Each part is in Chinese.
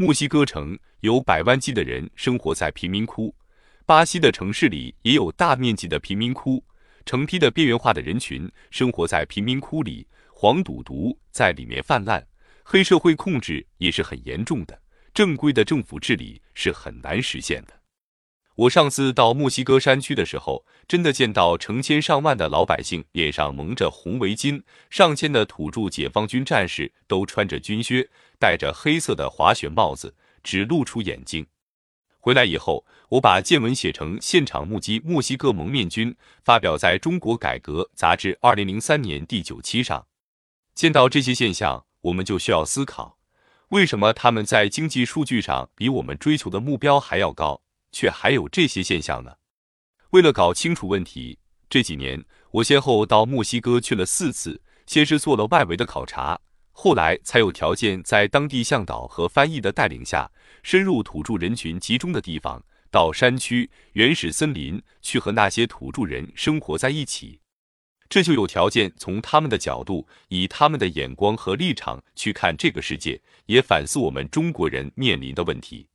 墨西哥城有百万计的人生活在贫民窟，巴西的城市里也有大面积的贫民窟，成批的边缘化的人群生活在贫民窟里，黄赌毒在里面泛滥，黑社会控制也是很严重的，正规的政府治理是很难实现的。我上次到墨西哥山区的时候，真的见到成千上万的老百姓脸上蒙着红围巾，上千的土著解放军战士都穿着军靴，戴着黑色的滑雪帽子，只露出眼睛。回来以后，我把见闻写成《现场目击墨西哥蒙面军》，发表在中国改革杂志二零零三年第九期上。见到这些现象，我们就需要思考，为什么他们在经济数据上比我们追求的目标还要高？却还有这些现象呢。为了搞清楚问题，这几年我先后到墨西哥去了四次，先是做了外围的考察，后来才有条件在当地向导和翻译的带领下，深入土著人群集中的地方，到山区、原始森林去和那些土著人生活在一起。这就有条件从他们的角度，以他们的眼光和立场去看这个世界，也反思我们中国人面临的问题。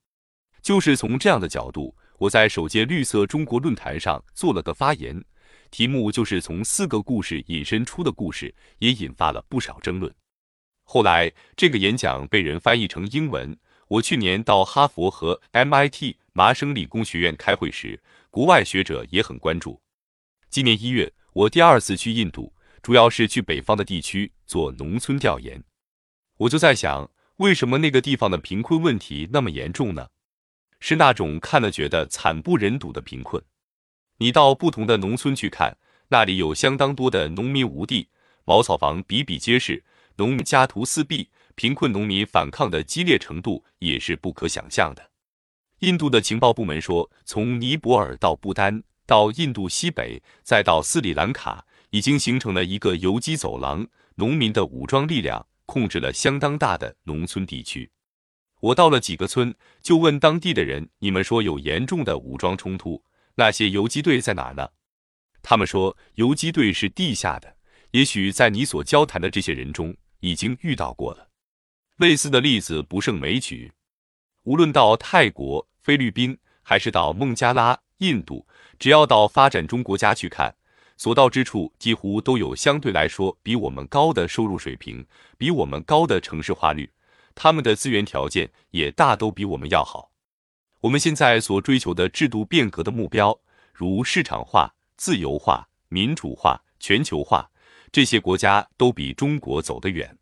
就是从这样的角度，我在首届绿色中国论坛上做了个发言，题目就是从四个故事引申出的故事，也引发了不少争论。后来这个演讲被人翻译成英文。我去年到哈佛和 MIT 麻省理工学院开会时，国外学者也很关注。今年一月，我第二次去印度，主要是去北方的地区做农村调研。我就在想，为什么那个地方的贫困问题那么严重呢？是那种看了觉得惨不忍睹的贫困。你到不同的农村去看，那里有相当多的农民无地，茅草房比比皆是，农民家徒四壁，贫困农民反抗的激烈程度也是不可想象的。印度的情报部门说，从尼泊尔到不丹，到印度西北，再到斯里兰卡，已经形成了一个游击走廊，农民的武装力量控制了相当大的农村地区。我到了几个村，就问当地的人：“你们说有严重的武装冲突，那些游击队在哪呢？”他们说，游击队是地下的。也许在你所交谈的这些人中，已经遇到过了。类似的例子不胜枚举。无论到泰国、菲律宾，还是到孟加拉、印度，只要到发展中国家去看，所到之处几乎都有相对来说比我们高的收入水平，比我们高的城市化率。他们的资源条件也大都比我们要好。我们现在所追求的制度变革的目标，如市场化、自由化、民主化、全球化，这些国家都比中国走得远。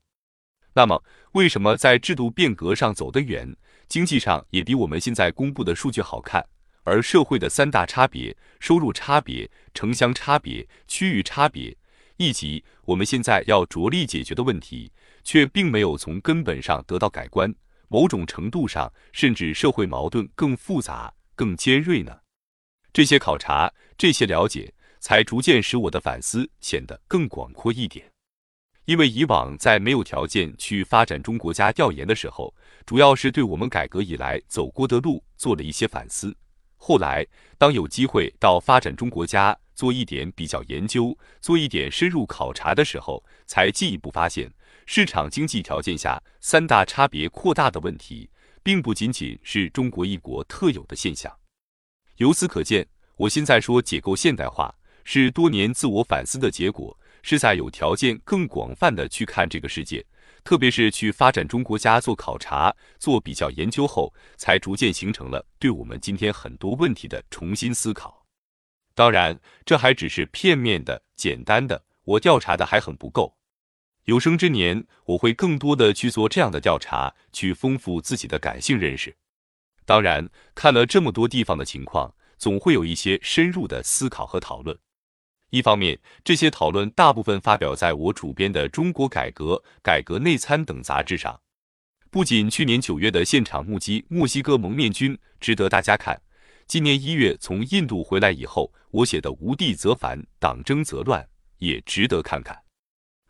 那么，为什么在制度变革上走得远，经济上也比我们现在公布的数据好看，而社会的三大差别——收入差别、城乡差别、区域差别，以及我们现在要着力解决的问题？却并没有从根本上得到改观，某种程度上，甚至社会矛盾更复杂、更尖锐呢？这些考察，这些了解，才逐渐使我的反思显得更广阔一点。因为以往在没有条件去发展中国家调研的时候，主要是对我们改革以来走过的路做了一些反思。后来，当有机会到发展中国家做一点比较研究，做一点深入考察的时候，才进一步发现。市场经济条件下三大差别扩大的问题，并不仅仅是中国一国特有的现象。由此可见，我现在说解构现代化，是多年自我反思的结果，是在有条件更广泛的去看这个世界，特别是去发展中国家做考察、做比较研究后，才逐渐形成了对我们今天很多问题的重新思考。当然，这还只是片面的、简单的，我调查的还很不够。有生之年，我会更多的去做这样的调查，去丰富自己的感性认识。当然，看了这么多地方的情况，总会有一些深入的思考和讨论。一方面，这些讨论大部分发表在我主编的《中国改革》《改革内参》等杂志上。不仅去年九月的现场目击墨西哥蒙面军值得大家看，今年一月从印度回来以后，我写的《无地则反，党争则乱》也值得看看。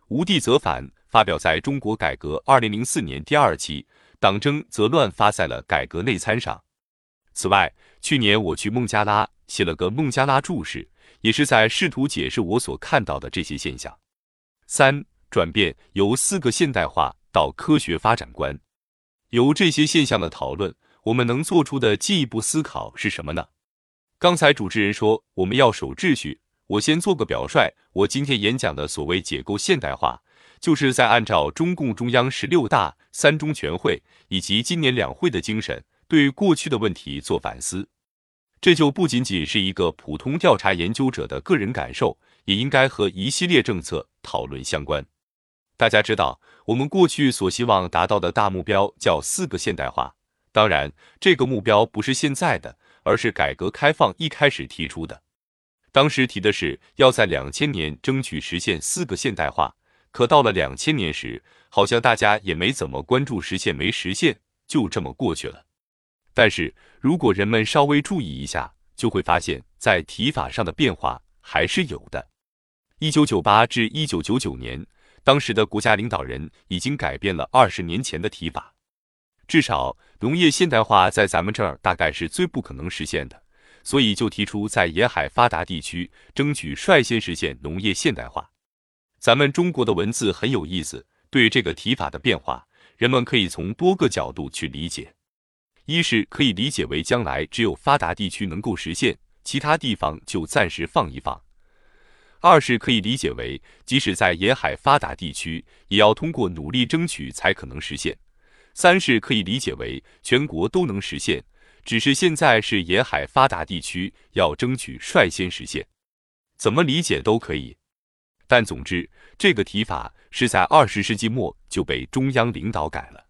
无地则反发表在中国改革二零零四年第二期，党争则乱发在了改革内参上。此外，去年我去孟加拉写了个孟加拉注释，也是在试图解释我所看到的这些现象。三转变由四个现代化到科学发展观，由这些现象的讨论，我们能做出的进一步思考是什么呢？刚才主持人说我们要守秩序，我先做个表率，我今天演讲的所谓解构现代化，就是在按照中共中央十六大、三中全会以及今年两会的精神，对过去的问题做反思。这就不仅仅是一个普通调查研究者的个人感受，也应该和一系列政策讨论相关。大家知道，我们过去所希望达到的大目标叫四个现代化。当然，这个目标不是现在的，而是改革开放一开始提出的。当时提的是要在两千年争取实现四个现代化。可到了两千年时，好像大家也没怎么关注实现没实现，就这么过去了。但是如果人们稍微注意一下，就会发现，在提法上的变化还是有的。一九九八至一九九九年，当时的国家领导人已经改变了二十年前的提法。至少农业现代化在咱们这儿大概是最不可能实现的，所以就提出在沿海发达地区争取率先实现农业现代化。咱们中国的文字很有意思，对这个提法的变化，人们可以从多个角度去理解。一是可以理解为将来只有发达地区能够实现，其他地方就暂时放一放；二是可以理解为即使在沿海发达地区，也要通过努力争取才可能实现；三是可以理解为全国都能实现，只是现在是沿海发达地区要争取率先实现。怎么理解都可以，但总之这个提法是在二十世纪末就被中央领导改了。